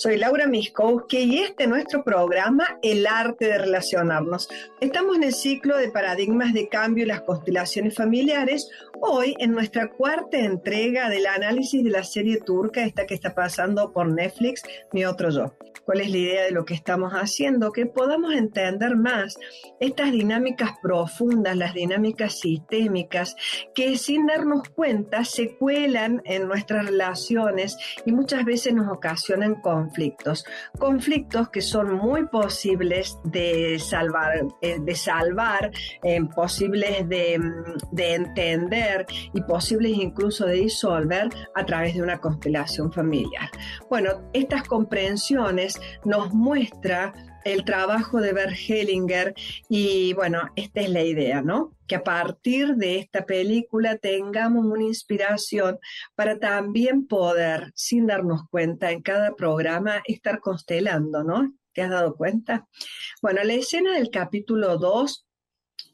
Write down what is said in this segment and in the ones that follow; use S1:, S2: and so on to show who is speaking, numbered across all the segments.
S1: Soy Laura Miskowski y este es nuestro programa El arte de relacionarnos. Estamos en el ciclo de paradigmas de cambio y las constelaciones familiares, hoy en nuestra cuarta entrega del análisis de la serie turca, esta que está pasando por Netflix, Mi Otro Yo. ¿Cuál es la idea de lo que estamos haciendo? Que podamos entender más estas dinámicas profundas, las dinámicas sistémicas, que sin darnos cuenta se cuelan en nuestras relaciones y muchas veces nos ocasionan conflictos conflictos. Que son muy posibles de salvar, eh, de salvar, eh, posibles de, mm, de entender y posibles incluso de disolver a través de una constelación familiar. Bueno, estas comprensiones nos muestra el trabajo de Bert Hellinger y bueno, esta es la idea, ¿no? Que a partir de esta película tengamos una inspiración para también poder, sin darnos cuenta, en cada programa estar constelando, ¿no? ¿Te has dado cuenta? Bueno, la escena del capítulo 2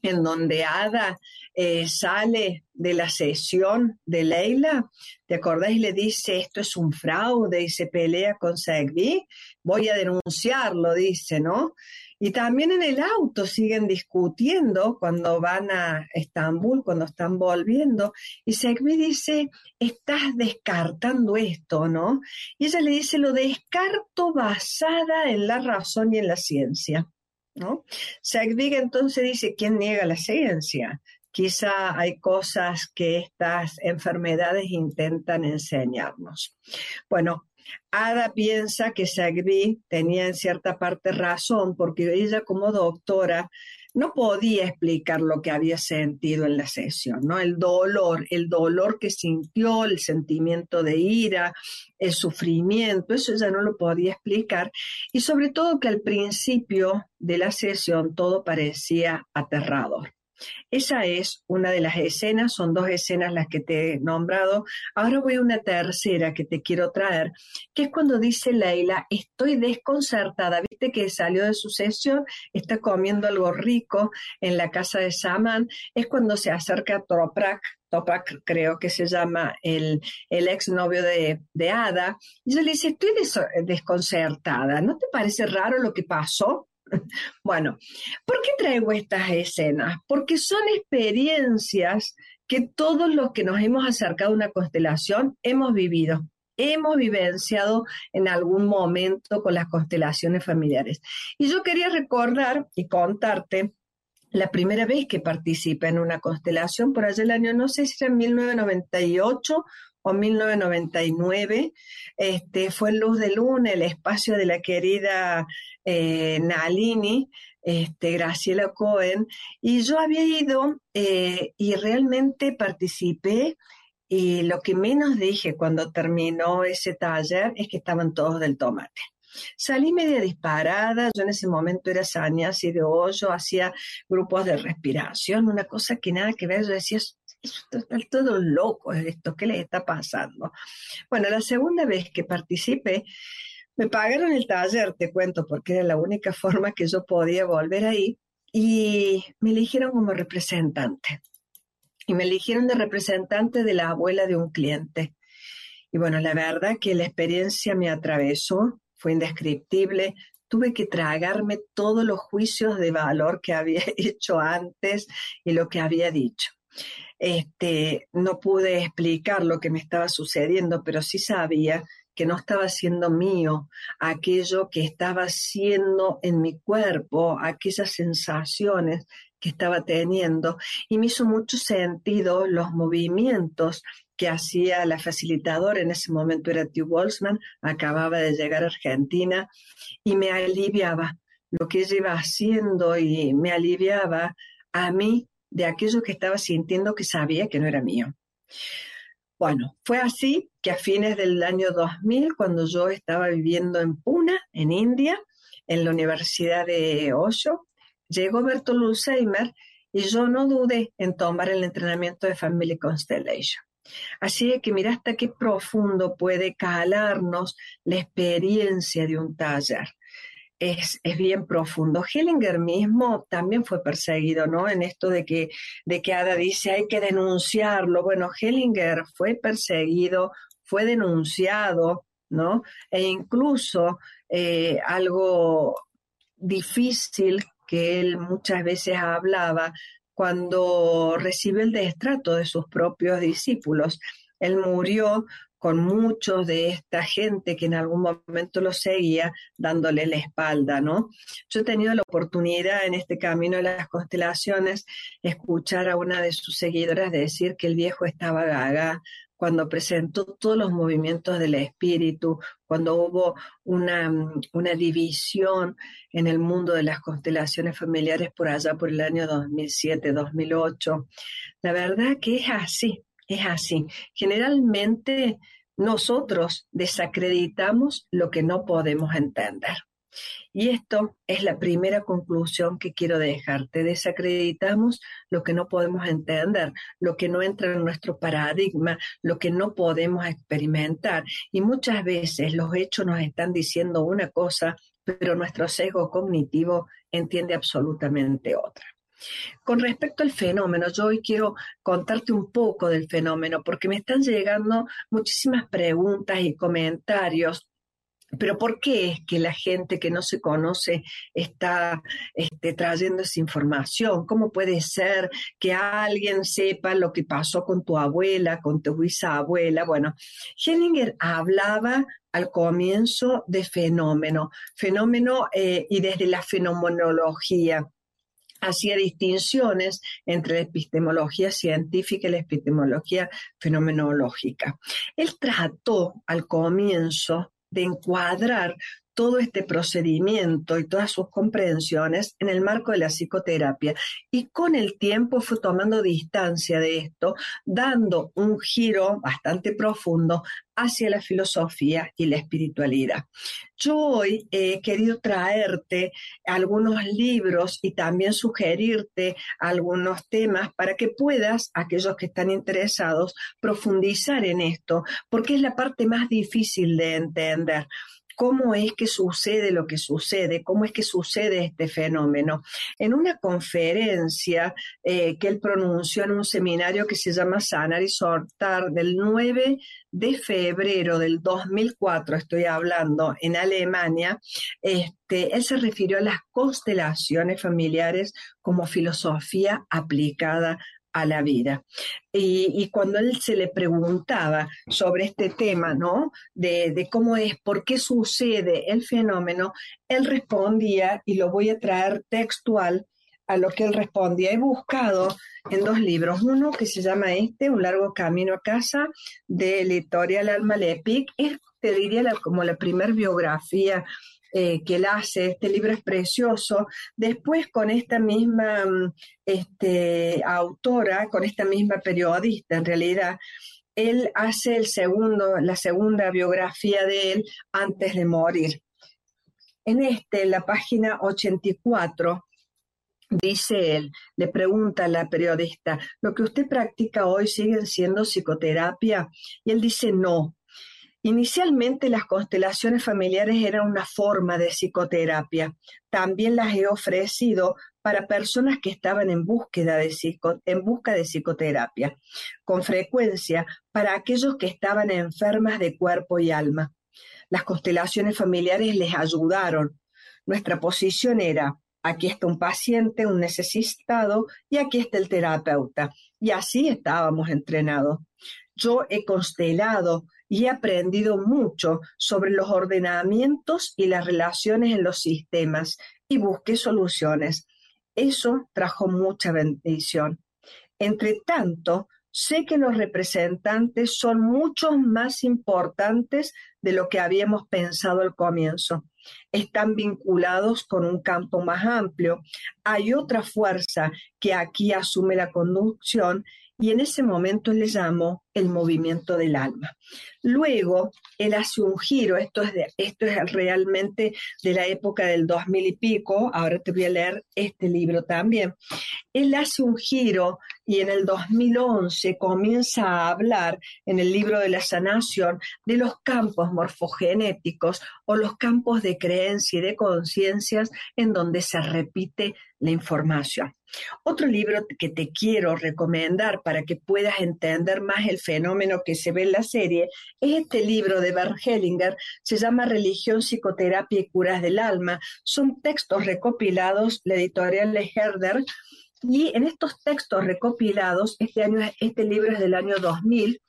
S1: en donde Ada eh, sale de la sesión de Leila, ¿te acordás? Y le dice, esto es un fraude y se pelea con Segbi, voy a denunciarlo, dice, ¿no? Y también en el auto siguen discutiendo cuando van a Estambul, cuando están volviendo, y Segbi dice, estás descartando esto, ¿no? Y ella le dice, lo descarto basada en la razón y en la ciencia. ¿no? Entonces dice, ¿quién niega la ciencia? Quizá hay cosas que estas enfermedades intentan enseñarnos. Bueno, Ada piensa que Sagbi tenía en cierta parte razón porque ella como doctora no podía explicar lo que había sentido en la sesión, ¿no? El dolor, el dolor que sintió, el sentimiento de ira, el sufrimiento, eso ella no lo podía explicar. Y sobre todo que al principio de la sesión todo parecía aterrador. Esa es una de las escenas, son dos escenas las que te he nombrado. Ahora voy a una tercera que te quiero traer, que es cuando dice Leila, estoy desconcertada, viste que salió de su sesión, está comiendo algo rico en la casa de Saman, es cuando se acerca a Toprak, Toprak creo que se llama el, el exnovio de, de Ada, y yo le dice, estoy desconcertada, ¿no te parece raro lo que pasó? Bueno, ¿por qué traigo estas escenas? Porque son experiencias que todos los que nos hemos acercado a una constelación hemos vivido, hemos vivenciado en algún momento con las constelaciones familiares. Y yo quería recordar y contarte la primera vez que participé en una constelación, por allá el año, no sé si era en 1998 o 1999, este, fue Luz de Luna, el espacio de la querida eh, Nalini, este, Graciela Cohen, y yo había ido eh, y realmente participé y lo que menos dije cuando terminó ese taller es que estaban todos del tomate. Salí media disparada, yo en ese momento era así de hoyo, hacía grupos de respiración, una cosa que nada que ver, yo decía, está todo loco esto, ¿qué le está pasando? Bueno, la segunda vez que participé, me pagaron el taller, te cuento, porque era la única forma que yo podía volver ahí, y me eligieron como representante. Y me eligieron de representante de la abuela de un cliente. Y bueno, la verdad que la experiencia me atravesó, fue indescriptible. Tuve que tragarme todos los juicios de valor que había hecho antes y lo que había dicho. Este, no pude explicar lo que me estaba sucediendo, pero sí sabía que no estaba siendo mío, aquello que estaba siendo en mi cuerpo, aquellas sensaciones que estaba teniendo. Y me hizo mucho sentido los movimientos que hacía la facilitadora, en ese momento era Tiu Boltzmann, acababa de llegar a Argentina, y me aliviaba lo que ella iba haciendo y me aliviaba a mí de aquello que estaba sintiendo que sabía que no era mío. Bueno, fue así que a fines del año 2000, cuando yo estaba viviendo en Pune, en India, en la Universidad de Osho, llegó Bertolt y yo no dudé en tomar el entrenamiento de Family Constellation. Así que mira hasta qué profundo puede calarnos la experiencia de un taller es, bien profundo. Hellinger mismo también fue perseguido, ¿no? En esto de que, de que Ada dice hay que denunciarlo. Bueno, Hellinger fue perseguido, fue denunciado ¿no? E incluso eh, algo difícil que él muchas veces hablaba cuando recibe el destrato de sus propios discípulos. Él murió con muchos de esta gente que en algún momento lo seguía dándole la espalda, ¿no? Yo he tenido la oportunidad en este camino de las constelaciones escuchar a una de sus seguidoras decir que el viejo estaba gaga, cuando presentó todos los movimientos del espíritu, cuando hubo una, una, división en el mundo de las constelaciones familiares por allá por el año 2007, 2008. La verdad que es así, es así. Generalmente nosotros desacreditamos lo que no podemos entender. Y esto es la primera conclusión que quiero dejarte. Desacreditamos lo que no podemos entender, lo que no entra en nuestro paradigma, lo que no podemos experimentar. Y muchas veces los hechos nos están diciendo una cosa, pero nuestro sesgo cognitivo entiende absolutamente otra. Con respecto al fenómeno, yo hoy quiero contarte un poco del fenómeno porque me están llegando muchísimas preguntas y comentarios pero ¿por qué es que la gente que no se conoce está este, trayendo esa información? ¿Cómo puede ser que alguien sepa lo que pasó con tu abuela, con tu bisabuela? Bueno, Hellinger hablaba al comienzo de fenómeno, fenómeno eh, y desde la fenomenología hacía distinciones entre la epistemología científica y la epistemología fenomenológica. Él trató al comienzo de encuadrar todo este procedimiento y todas sus comprensiones en el marco de la psicoterapia. Y con el tiempo fue tomando distancia de esto, dando un giro bastante profundo hacia la filosofía y la espiritualidad. Yo hoy he querido traerte algunos libros y también sugerirte algunos temas para que puedas, aquellos que están interesados, profundizar en esto, porque es la parte más difícil de entender cómo es que sucede lo que sucede, cómo es que sucede este fenómeno. En una conferencia eh, que él pronunció en un seminario que se llama Sanar y Sortar del 9 de febrero del 2004, estoy hablando, en Alemania, este, él se refirió a las constelaciones familiares como filosofía aplicada a la vida. Y, cuando él se le preguntaba sobre este tema, ¿no? De, de, cómo es, por qué sucede el fenómeno, él respondía, y lo voy a traer textual a lo que él respondía. He buscado en dos libros, uno que se llama este, Un largo camino a casa, de editorial Alma Lepic, es, te diría, como la primer biografía eh, que él hace. Este libro es precioso. Después, con esta misma mm, este, autora, con esta misma periodista, en realidad, él hace el segundo, la segunda biografía de él antes de morir. En este, la página 84, Dice él, le pregunta a la periodista, ¿lo que usted practica hoy sigue siendo psicoterapia? Y él dice, no, Inicialmente las constelaciones familiares eran una forma de psicoterapia. También las he ofrecido para personas que estaban en búsqueda busca de psicoterapia, con frecuencia para aquellos que estaban enfermas de cuerpo y alma. Las constelaciones familiares les ayudaron. Nuestra posición era, aquí está un paciente, un necesitado, y aquí está el terapeuta. Y así estábamos entrenados. Yo he constelado y he aprendido mucho sobre los ordenamientos y las relaciones en los sistemas y busqué soluciones. Eso trajo mucha bendición. Entre tanto, sé que los representantes son mucho más importantes de lo que habíamos pensado al comienzo. Están vinculados con un campo más amplio. Hay otra fuerza que aquí asume la conducción y en ese momento le llamó el movimiento del alma. Luego, él hace un giro, esto es, realmente de la época del 2000 y pico, ahora te voy a leer este libro también. Él hace un giro y en el 2011 comienza a hablar en el libro de la sanación de los campos morfogenéticos o los campos de creencia y de conciencias en donde se repite la información. Otro libro que te quiero recomendar para que puedas entender más el fenómeno que se ve en la serie es este libro de Bert Hellinger, se llama Religión, Psicoterapia y Curas del Alma. Son textos recopilados, la editorial de Herder, y en estos textos recopilados, este, año, este libro es del año 2000,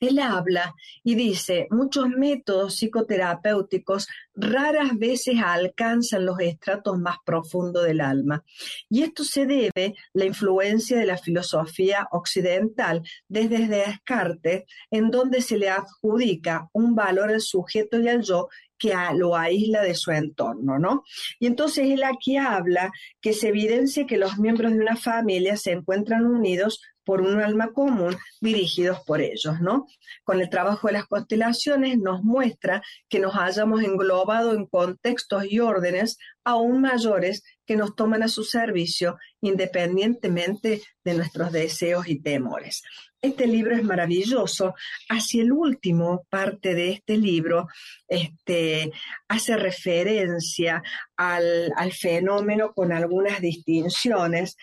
S1: él habla y dice, muchos métodos psicoterapéuticos raras veces alcanzan los estratos más profundos del alma. Y esto se debe a la influencia de la filosofía occidental desde Descartes, en donde se le adjudica un valor al sujeto y al yo que lo aísla de su entorno, ¿no? Y entonces él aquí habla que se evidencia que los miembros de una familia se encuentran unidos por un alma común dirigidos por ellos, ¿no? Con el trabajo de las constelaciones nos muestra que nos hayamos englobado en contextos y órdenes aún mayores que nos toman a su servicio independientemente de nuestros deseos y temores. Este libro es maravilloso. Hacia el último parte de este libro este, hace referencia al, al fenómeno con algunas distinciones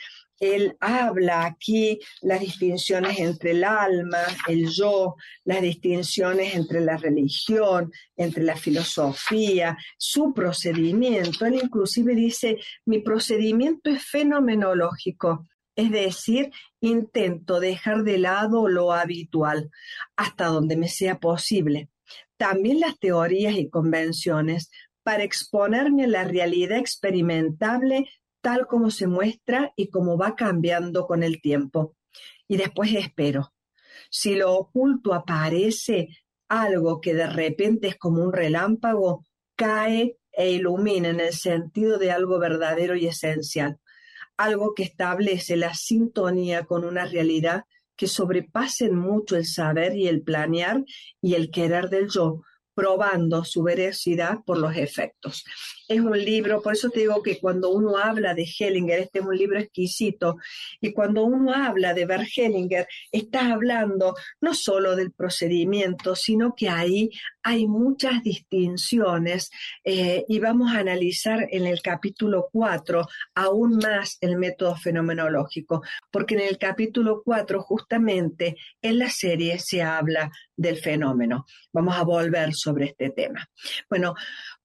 S1: él habla aquí las distinciones entre el alma, el yo, las distinciones entre la religión, entre la filosofía, su procedimiento. Él inclusive dice, mi procedimiento es fenomenológico, es decir, intento dejar de lado lo habitual hasta donde me sea posible. También las teorías y convenciones para exponerme a la realidad experimentable tal como se muestra y como va cambiando con el tiempo. Y después espero. Si lo oculto aparece algo que de repente es como un relámpago, cae e ilumina en el sentido de algo verdadero y esencial, algo que establece la sintonía con una realidad que sobrepasen mucho el saber y el planear y el querer del yo, probando su veracidad por los efectos. Es un libro, por eso te digo que cuando uno habla de Hellinger, este es un libro exquisito, y cuando uno habla de Bert Hellinger, está hablando no solo del procedimiento, sino que ahí hay muchas distinciones eh, y vamos a analizar en el capítulo 4 aún más el método fenomenológico, porque en el capítulo 4 justamente en la serie se habla del fenómeno. Vamos a volver sobre este tema. Bueno,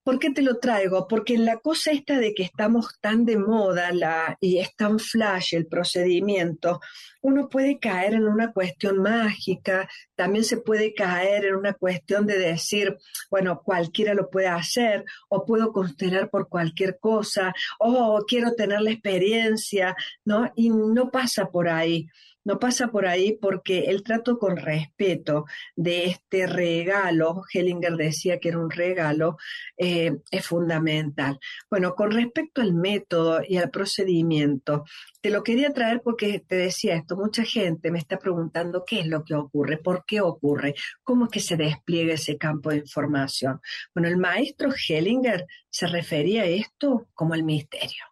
S1: ¿Por qué te lo traigo? Porque en la cosa esta de que estamos tan de moda y es tan flash el procedimiento, uno puede caer en una cuestión mágica, también se puede caer en una cuestión de decir, bueno, cualquiera lo puede hacer, o puedo constelar por cualquier cosa, o quiero tener la experiencia, ¿no? Y no pasa por ahí no pasa por ahí porque el trato con respeto de este regalo, Hellinger decía que era un regalo, eh, es fundamental. Bueno, con respecto al método y al procedimiento, te lo quería traer porque te decía esto, mucha gente me está preguntando qué es lo que ocurre, por qué ocurre, cómo es que se despliega ese campo de información. Bueno, el maestro Hellinger se refería a esto como el misterio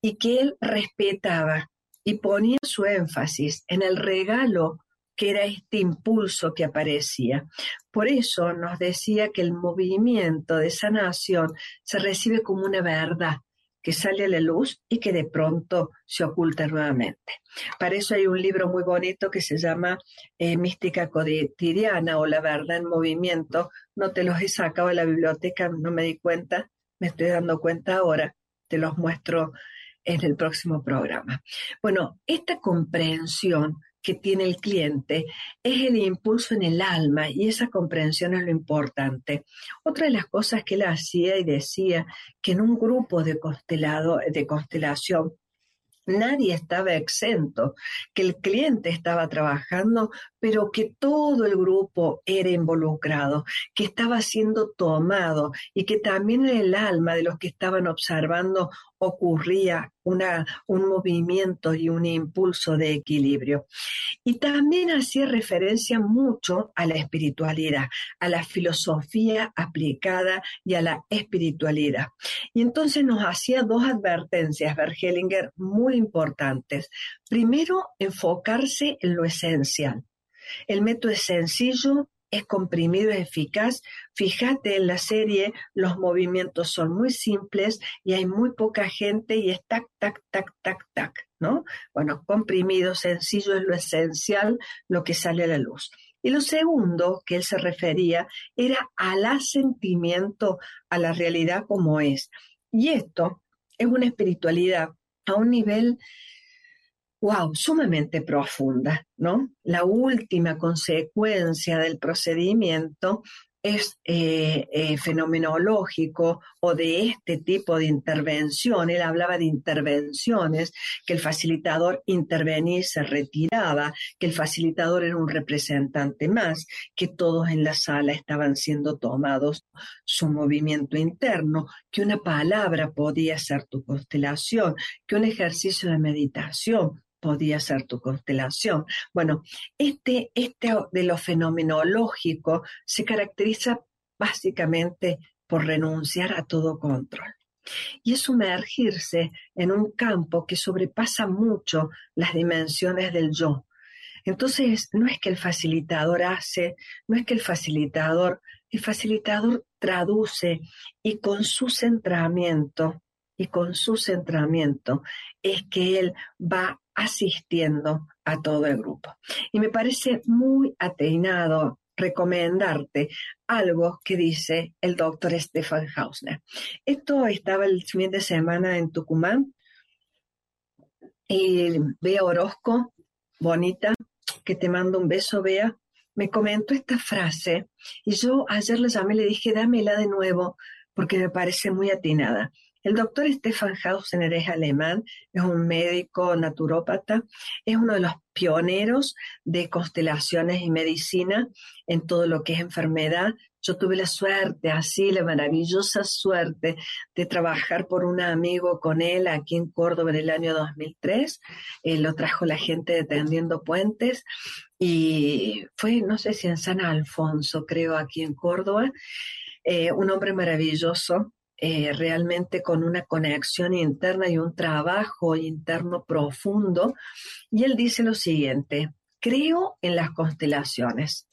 S1: y que él respetaba y ponía su énfasis en el regalo que era este impulso que aparecía. Por eso nos decía que el movimiento de sanación se recibe como una verdad que sale a la luz y que de pronto se oculta nuevamente. Para eso hay un libro muy bonito que se llama eh, Mística Cotidiana o La Verdad en Movimiento. No te los he sacado de la biblioteca, no me di cuenta, me estoy dando cuenta ahora, te los muestro en el próximo programa. Bueno, esta comprensión que tiene el cliente es el impulso en el alma y esa comprensión es lo importante. Otra de las cosas que él hacía y decía que en un grupo de, constelado, de constelación nadie estaba exento, que el cliente estaba trabajando, pero que todo el grupo era involucrado, que estaba siendo tomado y que también el alma de los que estaban observando ocurría un movimiento y un impulso de equilibrio. Y también hacía referencia mucho a la espiritualidad, a la filosofía aplicada y a la espiritualidad. Y entonces nos hacía dos advertencias, Bergelinger, muy importantes. Primero, enfocarse en lo esencial. El método es sencillo, es comprimido, es eficaz. Fíjate en la serie, los movimientos son muy simples y hay muy poca gente y es tac, tac, tac, tac, tac, ¿no? Bueno, comprimido, sencillo es lo esencial, lo que sale a la luz. Y lo segundo que él se refería era al asentimiento a la realidad como es. Y esto es una espiritualidad a un nivel wow, sumamente profunda, ¿no? La última consecuencia del procedimiento es eh, eh, fenomenológico o de este tipo de intervención. Él hablaba de intervenciones, que el facilitador intervenía y se retiraba, que el facilitador era un representante más, que todos en la sala estaban siendo tomados su movimiento interno, que una palabra podía ser tu constelación, que un ejercicio de meditación podía ser tu constelación. Bueno, este, este de lo fenomenológico se caracteriza básicamente por renunciar a todo control. Y es sumergirse en un campo que sobrepasa mucho las dimensiones del yo. Entonces, no es que el facilitador hace, no es que el facilitador, el facilitador traduce y con su centramiento, y con su centramiento es que él va asistiendo a todo el grupo. Y me parece muy atinado recomendarte algo que dice el doctor Stefan Hausner. Esto estaba el fin de semana en Tucumán y Bea Orozco, bonita, que te mando un beso, Bea, me comentó esta frase y yo ayer le llamé y le dije, dámela de nuevo porque me parece muy atinada. El doctor Stefan Hausner es alemán, es un médico naturópata, es uno de los pioneros de constelaciones y medicina en todo lo que es enfermedad. Yo tuve la suerte, así la maravillosa suerte de trabajar por un amigo con él aquí en Córdoba en el año 2003. lo trajo la gente de Tendiendo Puentes y fue, no sé si en San Alfonso, creo, aquí en Córdoba. Eh, un hombre maravilloso, eh, realmente con una conexión interna y un trabajo interno profundo. Y él dice lo siguiente, creo en las constelaciones,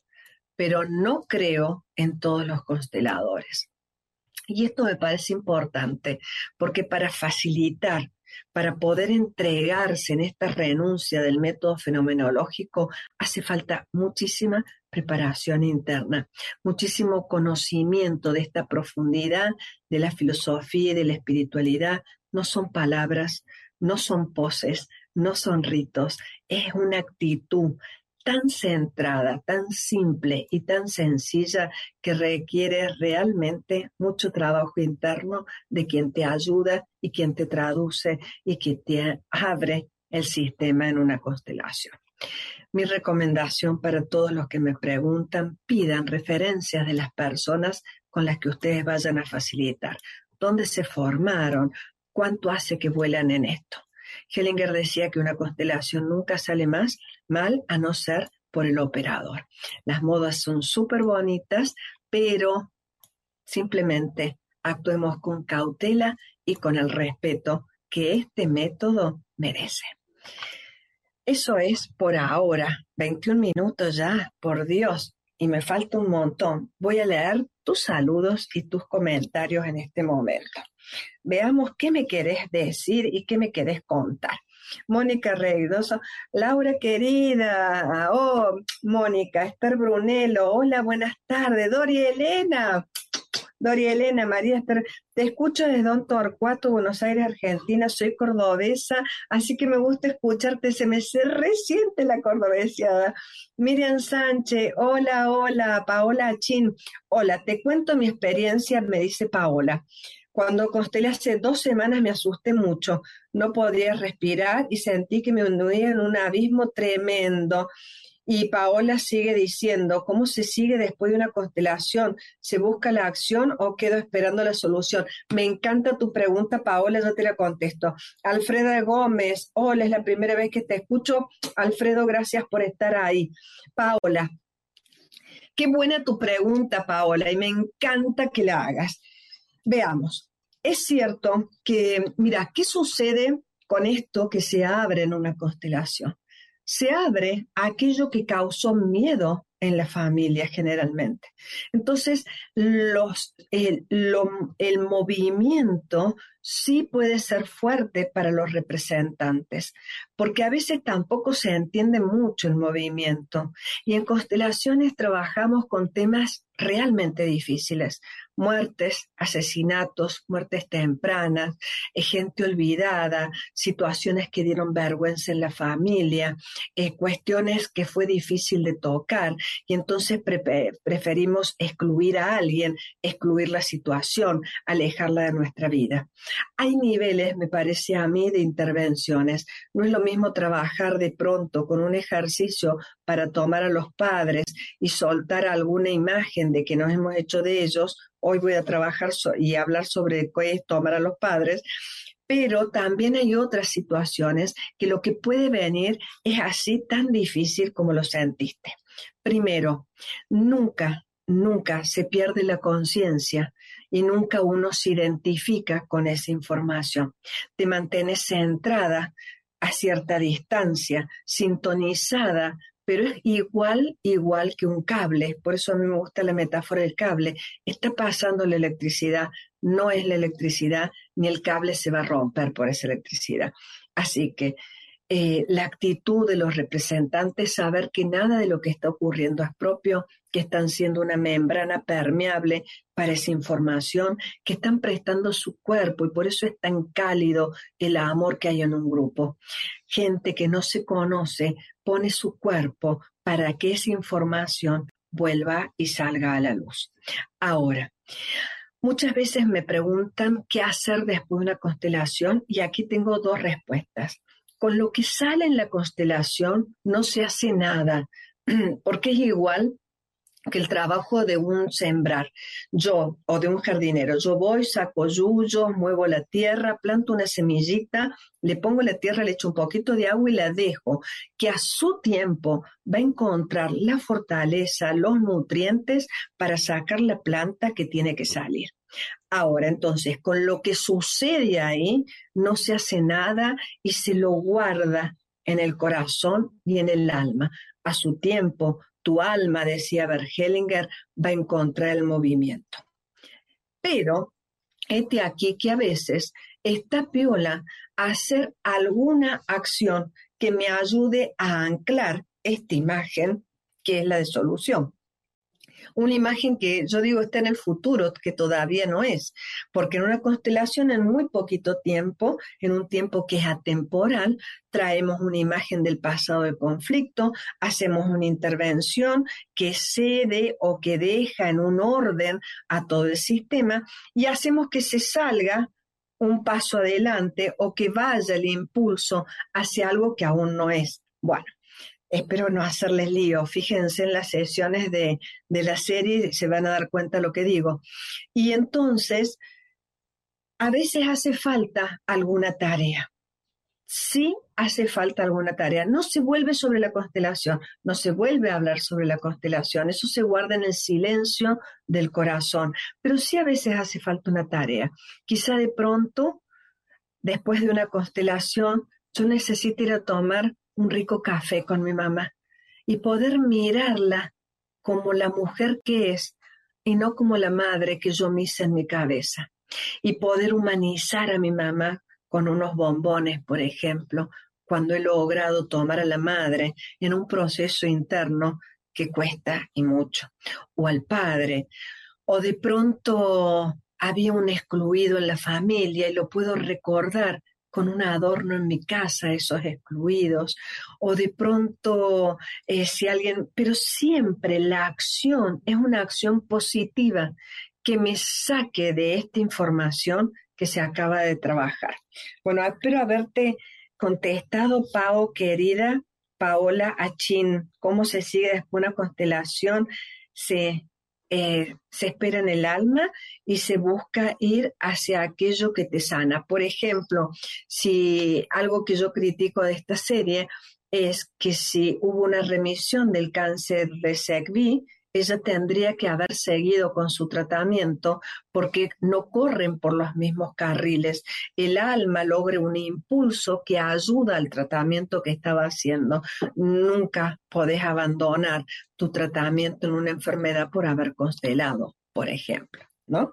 S1: pero no creo en todos los consteladores. Y esto me parece importante porque para facilitar para poder entregarse en esta renuncia del método fenomenológico hace falta muchísima preparación interna, muchísimo conocimiento de esta profundidad de la filosofía y de la espiritualidad. No son palabras, no son poses, no son ritos, es una actitud, tan centrada, tan simple y tan sencilla que requiere realmente mucho trabajo interno de quien te ayuda y quien te traduce y que te abre el sistema en una constelación. Mi recomendación para todos los que me preguntan, pidan referencias de las personas con las que ustedes vayan a facilitar, dónde se formaron, cuánto hace que vuelan en esto. Hellinger decía que una constelación nunca sale más mal a no ser por el operador. Las modas son súper bonitas, pero simplemente actuemos con cautela y con el respeto que este método merece. Eso es por ahora. 21 minutos ya, por Dios, y me falta un montón. Voy a leer tus saludos y tus comentarios en este momento. Veamos qué me querés decir y qué me querés contar. Mónica Reidoso, Laura querida, oh, Mónica, Esther Brunello, hola, buenas tardes, Dori Elena, Dori Elena, María Esther, te escucho desde Don Torcuato, Buenos Aires, Argentina, soy cordobesa, así que me gusta escucharte, se me resiente la cordobesiada. Miriam Sánchez, hola, hola, Paola Chin, hola, te cuento mi experiencia, me dice Paola. Cuando constelé hace dos semanas me asusté mucho, no podía respirar y sentí que me hundía en un abismo tremendo. Y Paola sigue diciendo, ¿cómo se sigue después de una constelación? ¿Se busca la acción o quedo esperando la solución? Me encanta tu pregunta, Paola, yo te la contesto. Alfreda Gómez, hola, es la primera vez que te escucho. Alfredo, gracias por estar ahí. Paola, qué buena tu pregunta, Paola, y me encanta que la hagas. Veamos, es cierto que, mira, ¿qué sucede con esto que se abre en una constelación? Se abre aquello que causó miedo en la familia generalmente. Entonces, los, el, el movimiento sí puede ser fuerte para los representantes, porque a veces tampoco se entiende mucho el movimiento. Y en constelaciones trabajamos con temas realmente difíciles, muertes, asesinatos, muertes tempranas, eh, gente olvidada, situaciones que dieron vergüenza en la familia, eh, cuestiones que fue difícil de tocar y entonces preferimos excluir a alguien, excluir la situación, alejarla de nuestra vida. Hay niveles, me parece a mí, de intervenciones. No es lo mismo trabajar de pronto con un ejercicio para tomar a los padres y soltar alguna imagen de que nos hemos hecho de ellos hoy voy a trabajar y hablar sobre qué es tomar a los padres, pero también hay otras situaciones que lo que puede venir es así tan difícil como lo sentiste. Primero, nunca, nunca se pierde la conciencia y nunca uno se identifica con esa información. Te mantienes centrada a cierta distancia, sintonizada pero es igual, igual que un cable. Por eso a mí me gusta la metáfora del cable. Está pasando la electricidad, no es la electricidad, ni el cable se va a romper por esa electricidad. Así que eh, la actitud de los representantes, saber que nada de lo que está ocurriendo es propio, que están siendo una membrana permeable para esa información, que están prestando su cuerpo y por eso es tan cálido el amor que hay en un grupo. Gente que no se conoce pone su cuerpo para que esa información vuelva y salga a la luz. Ahora, muchas veces me preguntan qué hacer después de una constelación y aquí tengo dos respuestas. Con lo que sale en la constelación no se hace nada, porque es igual que el trabajo de un sembrar, yo o de un jardinero, yo voy, saco yuyos, muevo la tierra, planto una semillita, le pongo la tierra, le echo un poquito de agua y la dejo, que a su tiempo va a encontrar la fortaleza, los nutrientes para sacar la planta que tiene que salir. Ahora, entonces, con lo que sucede ahí, no se hace nada y se lo guarda en el corazón y en el alma. A su tiempo, tu alma, decía Bergelinger, va a encontrar el movimiento. Pero, este aquí que a veces está piola hacer alguna acción que me ayude a anclar esta imagen que es la de solución una imagen que yo digo está en el futuro, que todavía no es, porque en una constelación en muy poquito tiempo, en un tiempo que es atemporal, traemos una imagen del pasado de conflicto, hacemos una intervención que cede o que deja en un orden a todo el sistema y hacemos que se salga un paso adelante o que vaya el impulso hacia algo que aún no es. Bueno, Espero no hacerles lío. Fíjense en las sesiones de, de la serie, se van a dar cuenta de lo que digo. Y entonces, a veces hace falta alguna tarea. Sí hace falta alguna tarea. No se vuelve sobre la constelación, no se vuelve a hablar sobre la constelación. Eso se guarda en el silencio del corazón. Pero sí a veces hace falta una tarea. Quizá de pronto, después de una constelación, yo necesito ir a tomar un rico café con mi mamá y poder mirarla como la mujer que es y no como la madre que yo me en mi cabeza. Y poder humanizar a mi mamá con unos bombones, por ejemplo, cuando he logrado tomar a la madre en un proceso interno que cuesta y mucho. O al padre. O de pronto había un excluido en la familia y lo puedo recordar con un adorno en mi casa, esos excluidos, o de pronto eh, si alguien, pero siempre la acción es una acción positiva que me saque de esta información que se acaba de trabajar. Bueno, espero haberte contestado, Pao, querida Paola Achín, cómo se sigue después una constelación. Se eh, se espera en el alma y se busca ir hacia aquello que te sana. Por ejemplo, si algo que yo critico de esta serie es que si hubo una remisión del cáncer de SECV, ella tendría que haber seguido con su tratamiento porque no corren por los mismos carriles. El alma logra un impulso que ayuda al tratamiento que estaba haciendo. Nunca podés abandonar tu tratamiento en una enfermedad por haber constelado, por ejemplo, ¿no?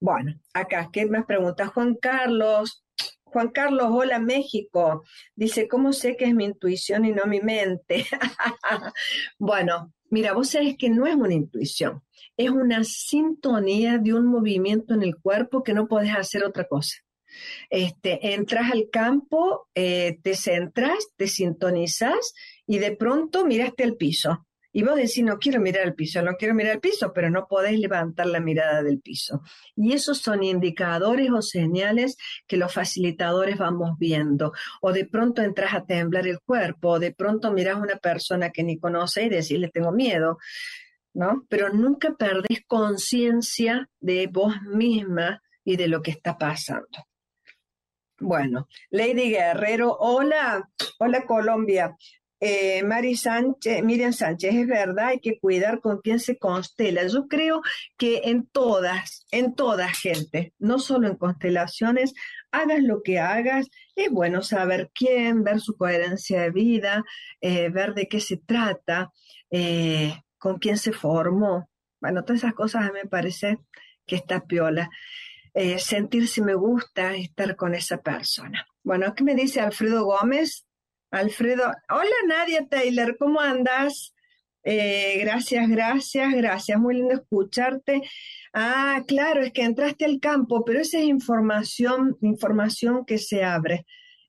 S1: Bueno, acá, ¿qué me pregunta Juan Carlos? Juan Carlos, hola México. Dice, ¿cómo sé que es mi intuición y no mi mente? bueno, mira, vos sabés que no es una intuición, es una sintonía de un movimiento en el cuerpo que no podés hacer otra cosa. Este, entras al campo, eh, te centras, te sintonizas y de pronto miraste al piso. Y vos decís, no quiero mirar el piso, no quiero mirar el piso, pero no podés levantar la mirada del piso. Y esos son indicadores o señales que los facilitadores vamos viendo. O de pronto entras a temblar el cuerpo, o de pronto miras a una persona que ni conoce y decís, le tengo miedo. ¿No? Pero nunca perdés conciencia de vos misma y de lo que está pasando. Bueno, Lady Guerrero, hola, hola Colombia. Eh, Sánchez, Miriam Sánchez, es verdad, hay que cuidar con quién se constela. Yo creo que en todas, en toda gente, no solo en constelaciones, hagas lo que hagas, es bueno saber quién, ver su coherencia de vida, eh, ver de qué se trata, eh, con quién se formó. Bueno, todas esas cosas a mí me parece que está piola. sentir si me gusta estar con esa persona. Bueno, ¿qué me dice Alfredo Gómez? Alfredo, hola Nadia Taylor, ¿cómo andas? Eh, gracias, gracias, gracias, muy lindo escucharte. Ah, claro, es que entraste al campo, pero esa es información, información que se abre.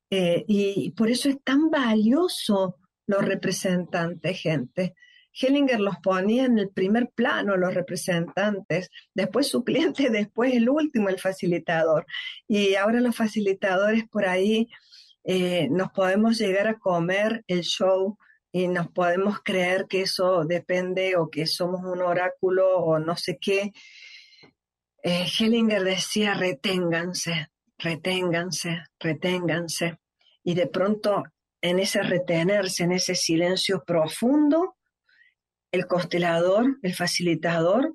S1: Eh, y por eso es tan valioso los representantes, gente. Hellinger los ponía en el primer plano, los representantes, después su cliente, después el último, el facilitador. Y ahora los facilitadores por ahí eh, nos podemos llegar a comer el show y nos podemos creer que eso depende o que somos un oráculo o no sé qué. Eh, Hellinger decía, reténganse, reténganse, reténganse. Y de pronto, en ese retenerse, en ese silencio profundo, el constelador, el facilitador,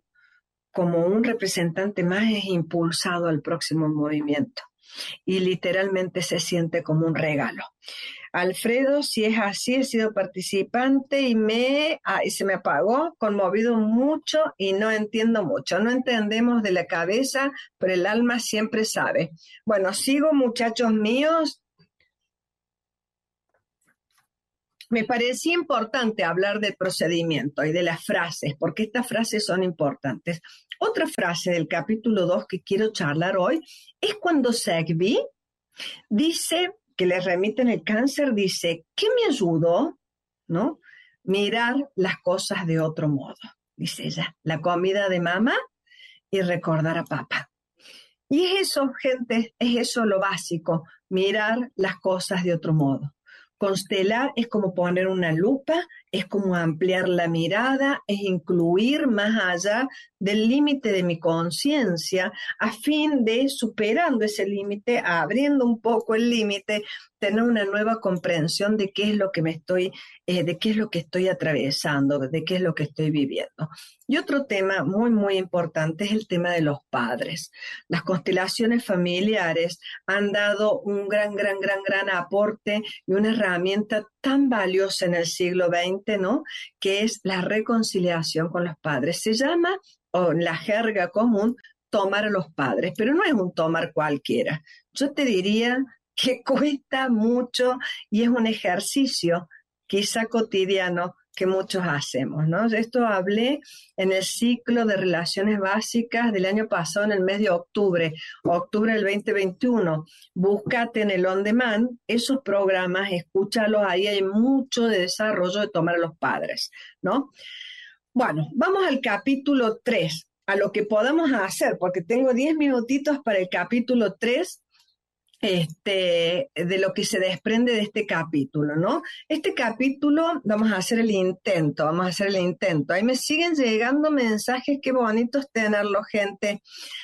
S1: como un representante más, es impulsado al próximo movimiento y literalmente se siente como un regalo. Alfredo, si es así, he sido participante y me ah, y se me apagó, conmovido mucho y no entiendo mucho. No entendemos de la cabeza, pero el alma siempre sabe. Bueno, sigo muchachos míos. Me parecía importante hablar del procedimiento y de las frases, porque estas frases son importantes. Otra frase del capítulo 2 que quiero charlar hoy es cuando Segby dice, que le remiten el cáncer, dice, ¿qué me ayudó? ¿No? Mirar las cosas de otro modo, dice ella, la comida de mamá y recordar a papá. Y es eso, gente, es eso lo básico, mirar las cosas de otro modo. Constelar es como poner una lupa, es como ampliar la mirada, es incluir más allá del límite de mi conciencia a fin de, superando ese límite, abriendo un poco el límite, tener una nueva comprensión de qué es lo que me estoy, eh, de qué es lo que estoy atravesando, de qué es lo que estoy viviendo. Y otro tema muy, muy importante es el tema de los padres. Las constelaciones familiares han dado un gran, gran, gran, gran aporte y una herramienta tan valiosa en el siglo XX, ¿no? Que es la reconciliación con los padres. Se llama, o la jerga común, tomar a los padres, pero no es un tomar cualquiera. Yo te diría que cuesta mucho y es un ejercicio quizá cotidiano que muchos hacemos, ¿no? Esto hablé en el ciclo de relaciones básicas del año pasado, en el mes de octubre, octubre del 2021. Búscate en el on demand esos programas, escúchalos, ahí hay mucho de desarrollo de tomar a los padres, ¿no? Bueno, vamos al capítulo 3, a lo que podamos hacer, porque tengo 10 minutitos para el capítulo 3 este, de lo que se desprende de este capítulo, ¿no? Este capítulo, vamos a hacer el intento, vamos a hacer el intento. Ahí me siguen llegando mensajes, qué bonitos tenerlo, gente.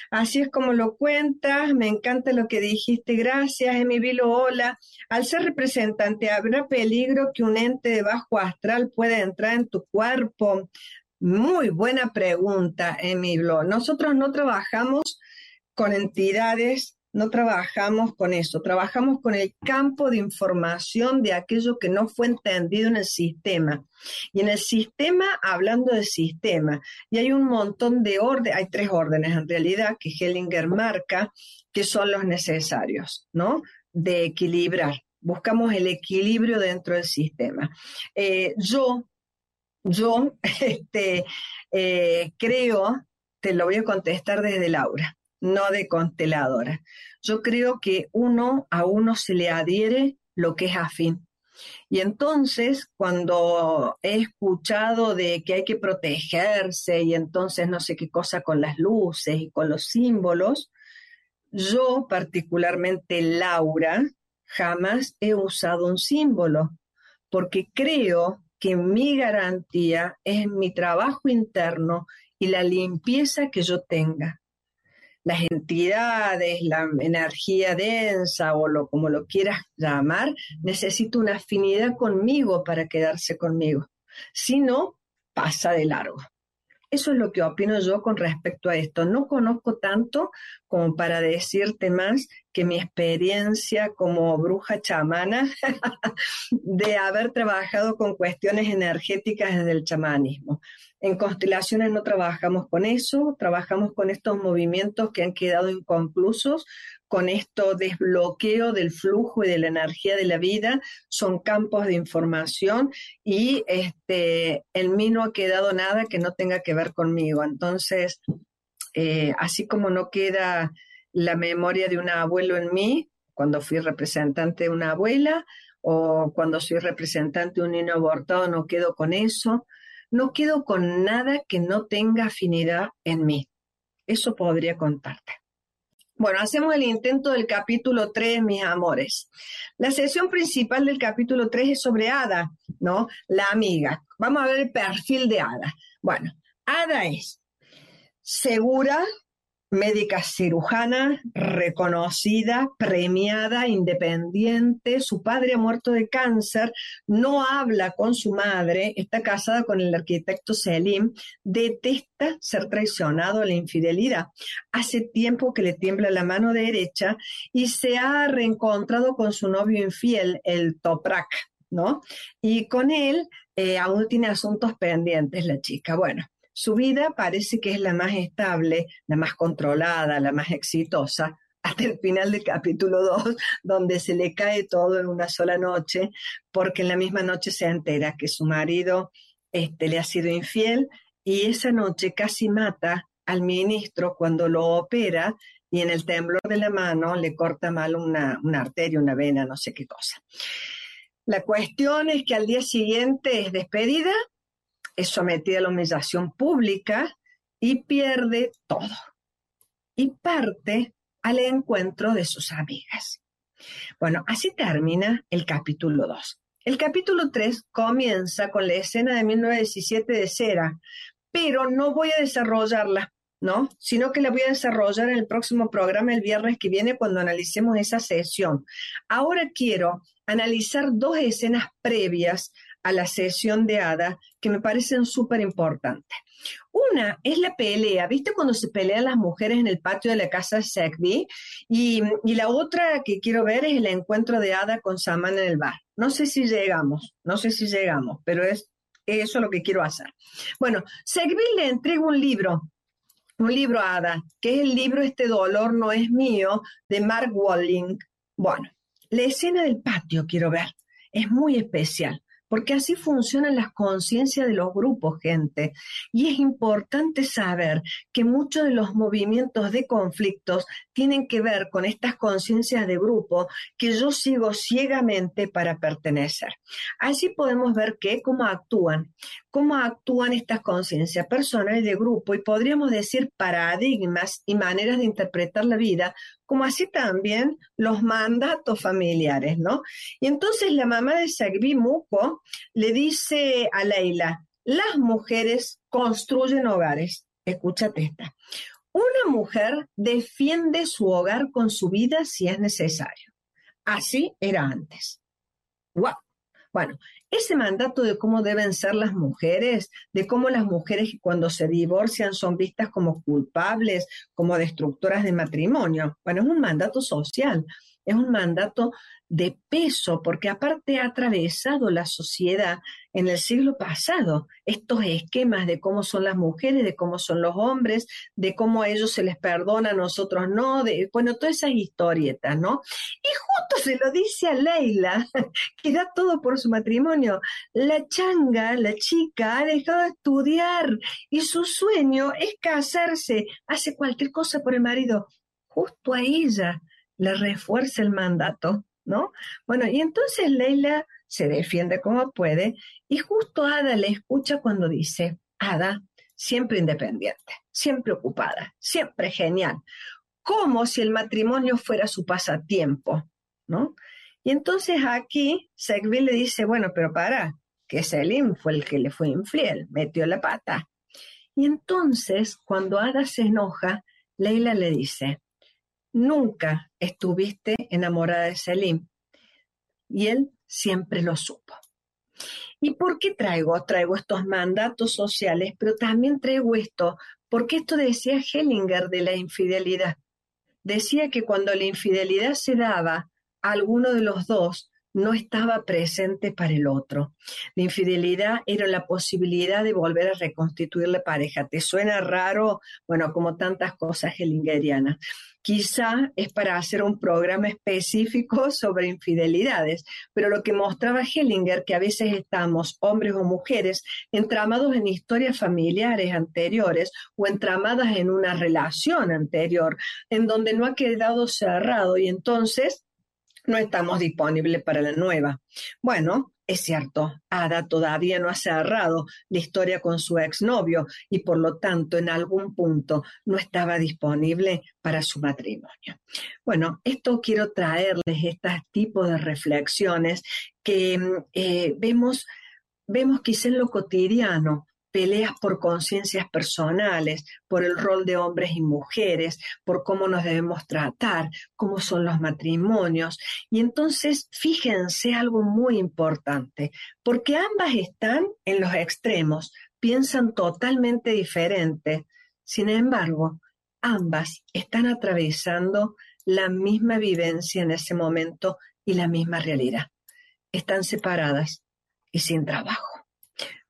S1: Así es como lo cuentas, me encanta lo que dijiste, gracias, Emivilo, hola. Al ser representante, ¿habrá peligro que un ente de bajo astral pueda entrar en tu cuerpo? Muy buena pregunta en mi blog. Nosotros no trabajamos con entidades, no trabajamos con eso, trabajamos con el campo de información de aquello que no fue entendido en el sistema. Y en el sistema, hablando de sistema, y hay un montón de órdenes, hay tres órdenes en realidad que Hellinger marca, que son los necesarios, ¿no? De equilibrar. Buscamos el equilibrio dentro del sistema. Eh, yo, yo, este, eh, creo, te lo voy a contestar desde Laura no de consteladora. Yo creo que uno a uno se le adhiere lo que es afín. Y entonces, cuando he escuchado de que hay que protegerse y entonces no sé qué cosa con las luces y con los símbolos, yo particularmente, Laura, jamás he usado un símbolo, porque creo que mi garantía es mi trabajo interno y la limpieza que yo tenga las entidades, la energía densa o lo como lo quieras llamar, necesita una afinidad conmigo para quedarse conmigo. Si no, pasa de largo. Eso es lo que opino yo con respecto a esto. No conozco tanto como para decirte más que mi experiencia como bruja chamana de haber trabajado con cuestiones energéticas desde el chamanismo. En constelaciones no trabajamos con eso, trabajamos con estos movimientos que han quedado inconclusos, con esto desbloqueo del flujo y de la energía de la vida, son campos de información y este, en mí no ha quedado nada que no tenga que ver conmigo. Entonces, eh, así como no queda la memoria de un abuelo en mí, cuando fui representante de una abuela, o cuando soy representante de un niño abortado, no quedo con eso no quedo con nada que no tenga afinidad en mí. Eso podría contarte. Bueno, hacemos el intento del capítulo 3, mis amores. La sesión principal del capítulo 3 es sobre Ada, ¿no? La amiga. Vamos a ver el perfil de Ada. Bueno, Ada es segura, médica cirujana, reconocida, premiada, independiente. Su padre ha muerto de cáncer, no habla con su madre, está casada con el arquitecto Selim, detesta ser traicionado a la infidelidad. Hace tiempo que le tiembla la mano derecha y se ha reencontrado con su novio infiel, el Toprak. ¿No? Y con él eh, aún tiene asuntos pendientes la chica. Bueno, su vida parece que es la más estable, la más controlada, la más exitosa, hasta el final del capítulo 2, donde se le cae todo en una sola noche, porque en la misma noche se entera que su marido este, le ha sido infiel y esa noche casi mata al ministro cuando lo opera y en el temblor de la mano le corta mal una, una arteria, una vena, no sé qué cosa. La cuestión es que al día siguiente es despedida es sometida a la humillación pública y pierde todo. Y parte al encuentro de sus amigas. Bueno, así termina el capítulo 2. El capítulo 3 comienza con la escena de 1917 de Cera, pero no voy a desarrollarla, ¿no? Sino que la voy a desarrollar en el próximo programa el viernes que viene cuando analicemos esa sesión. Ahora quiero analizar dos escenas previas a la sesión de Ada que me parecen súper importantes. Una es la pelea, ¿viste cuando se pelean las mujeres en el patio de la casa Segby? Y, la otra que quiero ver es el encuentro de Ada con Saman en el bar. No sé si llegamos, no sé si llegamos, pero es eso lo que quiero hacer. Bueno, Segby le entrega un libro, un libro a Ada, que es el libro Este dolor no es mío, de Mark Walling. Bueno, la escena del patio quiero ver, es muy especial porque así funcionan las conciencias de los grupos, gente. Y es importante saber que muchos de los movimientos de conflictos tienen que ver con estas conciencias de grupo que yo sigo ciegamente para pertenecer. Así podemos ver que cómo actúan, cómo actúan estas conciencias personales de grupo y podríamos decir paradigmas y maneras de interpretar la vida como así también los mandatos familiares, ¿no? Y entonces la mamá de Sagbi Muko le dice a Leila, las mujeres construyen hogares. Escúchate esta. Una mujer defiende su hogar con su vida si es necesario. Así era antes. Wow. Bueno, ese mandato de cómo deben ser las mujeres, de cómo las mujeres cuando se divorcian son vistas como culpables, como destructoras de matrimonio. Bueno, es un mandato social, es un mandato de peso, porque aparte ha atravesado la sociedad en el siglo pasado estos esquemas de cómo son las mujeres, de cómo son los hombres, de cómo a ellos se les perdona, a nosotros no, de, bueno, todas esas historietas, ¿no? Y justo se lo dice a Leila, que da todo por su matrimonio. La changa, la chica, ha dejado de estudiar y su sueño es casarse, hace cualquier cosa por el marido. Justo a ella le refuerza el mandato ¿no? Bueno, y entonces Leila se defiende como puede y justo Ada le escucha cuando dice, Ada, siempre independiente, siempre ocupada, siempre genial, como si el matrimonio fuera su pasatiempo, ¿no? Y entonces aquí Segville le dice, bueno, pero para, que Selim fue el que le fue infiel, metió la pata. Y entonces, cuando Ada se enoja, Leila le dice, nunca estuviste enamorada de Selim. Y él siempre lo supo. ¿Y por qué traigo? Traigo estos mandatos sociales, pero también traigo esto, porque esto decía Hellinger de la infidelidad. Decía que cuando la infidelidad se daba alguno de los dos, no estaba presente para el otro. La infidelidad era la posibilidad de volver a reconstituir la pareja. ¿Te suena raro? Bueno, como tantas cosas hellingerianas. Quizá es para hacer un programa específico sobre infidelidades, pero lo que mostraba Hellinger, que a veces estamos, hombres o mujeres, entramados en historias familiares anteriores o entramadas en una relación anterior, en donde no ha quedado cerrado y entonces no estamos disponibles para la nueva. Bueno, es cierto, Ada todavía no ha cerrado la historia con su exnovio y por lo tanto en algún punto no estaba disponible para su matrimonio. Bueno, esto quiero traerles este tipo de reflexiones que eh, vemos, vemos quizá en lo cotidiano, peleas por conciencias personales, por el rol de hombres y mujeres, por cómo nos debemos tratar, cómo son los matrimonios. Y entonces, fíjense algo muy importante, porque ambas están en los extremos, piensan totalmente diferente. Sin embargo, ambas están atravesando la misma vivencia en ese momento y la misma realidad. Están separadas y sin trabajo.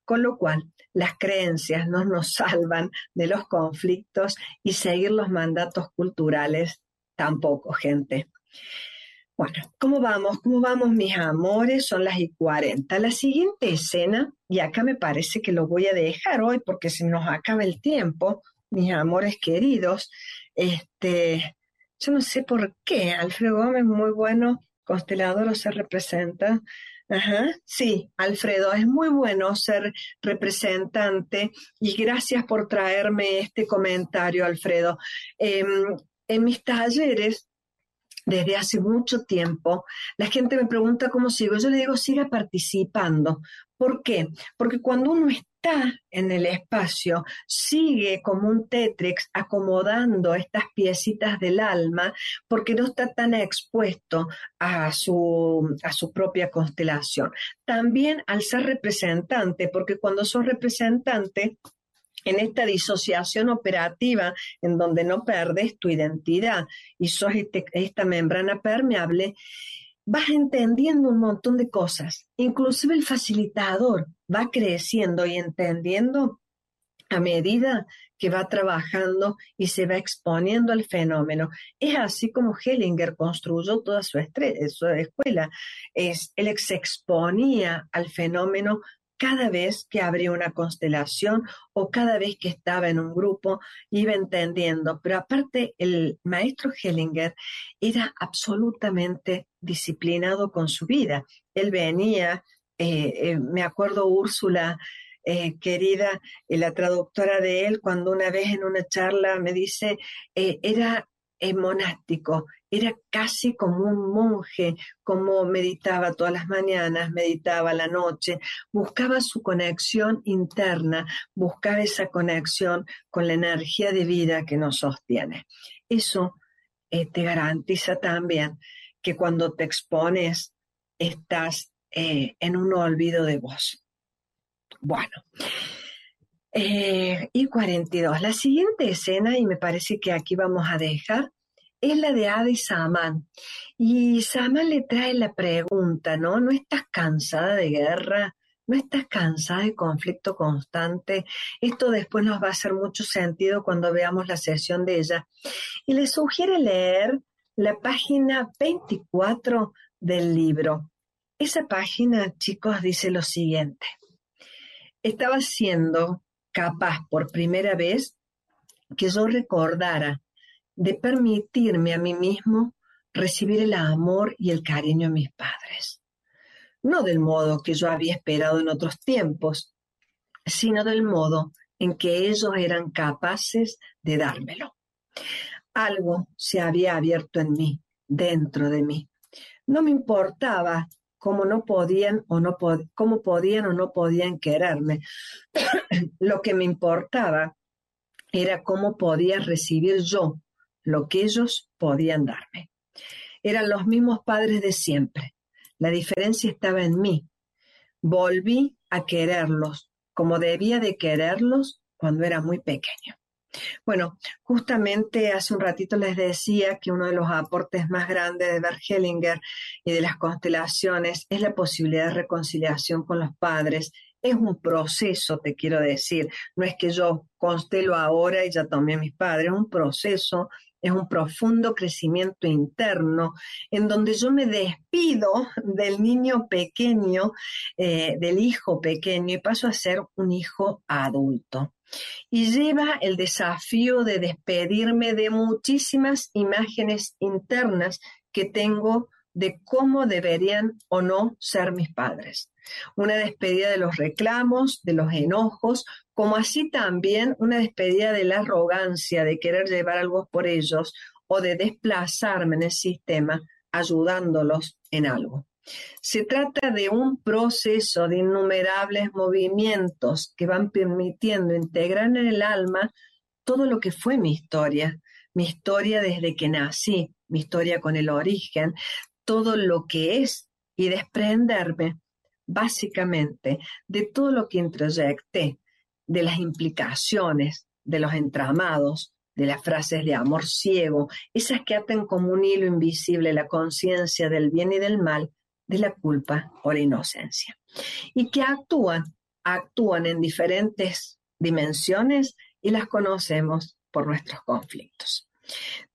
S1: Con lo cual, las creencias no nos salvan de los conflictos y seguir los mandatos culturales tampoco, gente. Bueno, ¿cómo vamos? ¿Cómo vamos, mis amores? Son las y 40. La siguiente escena, y acá me parece que lo voy a dejar hoy porque se nos acaba el tiempo, mis amores queridos. Este, yo no sé por qué, Alfredo Gómez, muy bueno, constelador o se representa Ajá, sí, Alfredo, es muy bueno ser representante y gracias por traerme este comentario, Alfredo. Em, en mis talleres, desde hace mucho tiempo, la gente me pregunta cómo sigo. Yo le digo, siga participando. ¿Por qué? Porque cuando uno está en el espacio, sigue como un Tetrix acomodando estas piecitas del alma porque no está tan expuesto a su, a su propia constelación. También al ser representante, porque cuando sos representante, en esta disociación operativa en donde no perdes tu identidad y sos este, esta membrana permeable, vas entendiendo un montón de cosas. Inclusive el facilitador va creciendo y entendiendo a medida que va trabajando y se va exponiendo al fenómeno. Es así como Hellinger construyó toda su, su escuela. Es, él se exponía al fenómeno cada vez que abría una constelación o cada vez que estaba en un grupo, iba entendiendo. Pero aparte, el maestro Hellinger era absolutamente disciplinado con su vida. Él venía, eh, eh, me acuerdo Úrsula, eh, querida, la traductora de él, cuando una vez en una charla me dice, era monástico, era casi como un monje, como meditaba todas las mañanas, meditaba la noche, buscaba su conexión interna, buscaba esa conexión con la energía de vida que nos sostiene. Eso eh, te garantiza también que cuando te expones estás eh, en un olvido de vos. Bueno, eh, y 42. La siguiente escena, y me parece que aquí vamos a dejar, es la de Ada y Saman. Y Saman le trae la pregunta, ¿no? ¿No estás cansada de guerra? ¿No estás cansada de conflicto constante? Esto después nos va a hacer mucho sentido cuando veamos la sesión de ella. Y le sugiere leer la página 24 del libro. Esa página, chicos, dice lo siguiente. Estaba siendo capaz por primera vez que yo recordara de permitirme a mí mismo recibir el amor y el cariño de mis padres. No del modo que yo había esperado en otros tiempos, sino del modo en que ellos eran capaces de dármelo. Algo se había abierto en mí, dentro de mí. No me importaba cómo no podían o no cómo podían o no podían quererme. Lo que me importaba era cómo podía recibir yo lo que ellos podían darme. Eran los mismos padres de siempre. La diferencia estaba en mí. Volví a quererlos como debía de quererlos cuando era muy pequeño. Bueno, justamente hace un ratito les decía que uno de los aportes más grandes de Bert Hellinger y de las constelaciones es la posibilidad de reconciliación con los padres es un proceso, te quiero decir. No es que yo constelo ahora y ya tomé a mis padres, es un proceso, es un profundo crecimiento interno en donde yo me despido del niño pequeño, eh, del hijo pequeño y paso a ser un hijo adulto. Y lleva el desafío de despedirme de muchísimas imágenes internas que tengo de cómo deberían o no ser mis padres. Una despedida de los reclamos, de los enojos, como así también una despedida de la arrogancia de querer llevar algo por ellos o de desplazarme en el sistema ayudándolos en algo. Se trata de un proceso de innumerables movimientos que van permitiendo integrar en el alma todo lo que fue mi historia, mi historia desde que nací, mi historia con el origen, todo lo que es y desprenderme básicamente de todo lo que introyecté, de las implicaciones, de los entramados, de las frases de amor ciego, esas que atan como un hilo invisible la conciencia del bien y del mal, de la culpa o la inocencia, y que actúan, actúan en diferentes dimensiones y las conocemos por nuestros conflictos.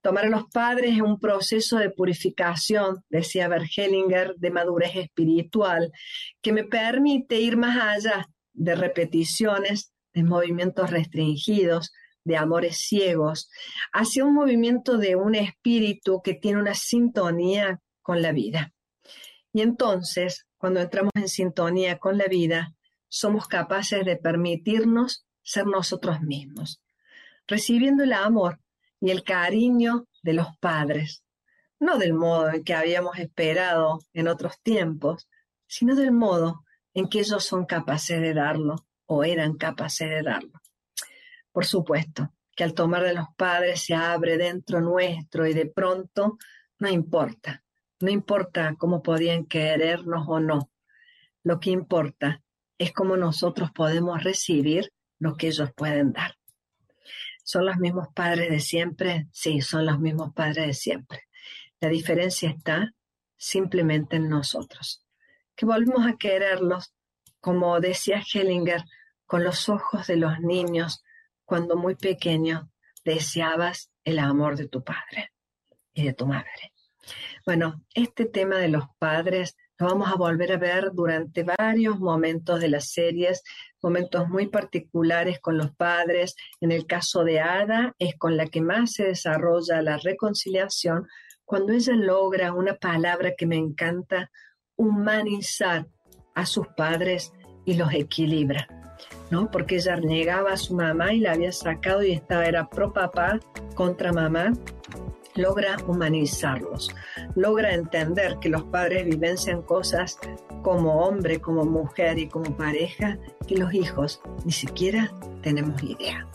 S1: Tomar a los padres es un proceso de purificación, decía Bergelinger, de madurez espiritual, que me permite ir más allá de repeticiones, de movimientos restringidos, de amores ciegos, hacia un movimiento de un espíritu que tiene una sintonía con la vida. Y entonces, cuando entramos en sintonía con la vida, somos capaces de permitirnos ser nosotros mismos, recibiendo el amor y el cariño de los padres, no del modo en que habíamos esperado en otros tiempos, sino del modo en que ellos son capaces de darlo o eran capaces de darlo. Por supuesto que al tomar de los padres se abre dentro nuestro y de pronto no importa, no importa cómo podían querernos o no, lo que importa es cómo nosotros podemos recibir lo que ellos pueden dar. ¿Son los mismos padres de siempre? Sí, son los mismos padres de siempre. La diferencia está simplemente en nosotros, que volvemos a quererlos, como decía Hellinger, con los ojos de los niños cuando muy pequeño deseabas el amor de tu padre y de tu madre. Bueno, este tema de los padres lo vamos a volver a ver durante varios momentos de las series, momentos muy particulares con los padres. En el caso de Ada, es con la que más se desarrolla la reconciliación, cuando ella logra una palabra que me encanta, humanizar a sus padres y los equilibra. ¿no? Porque ella negaba a su mamá y la había sacado y estaba era pro papá contra mamá logra humanizarlos, logra entender que los padres vivencian cosas como hombre, como mujer y como pareja que los hijos ni siquiera tenemos idea.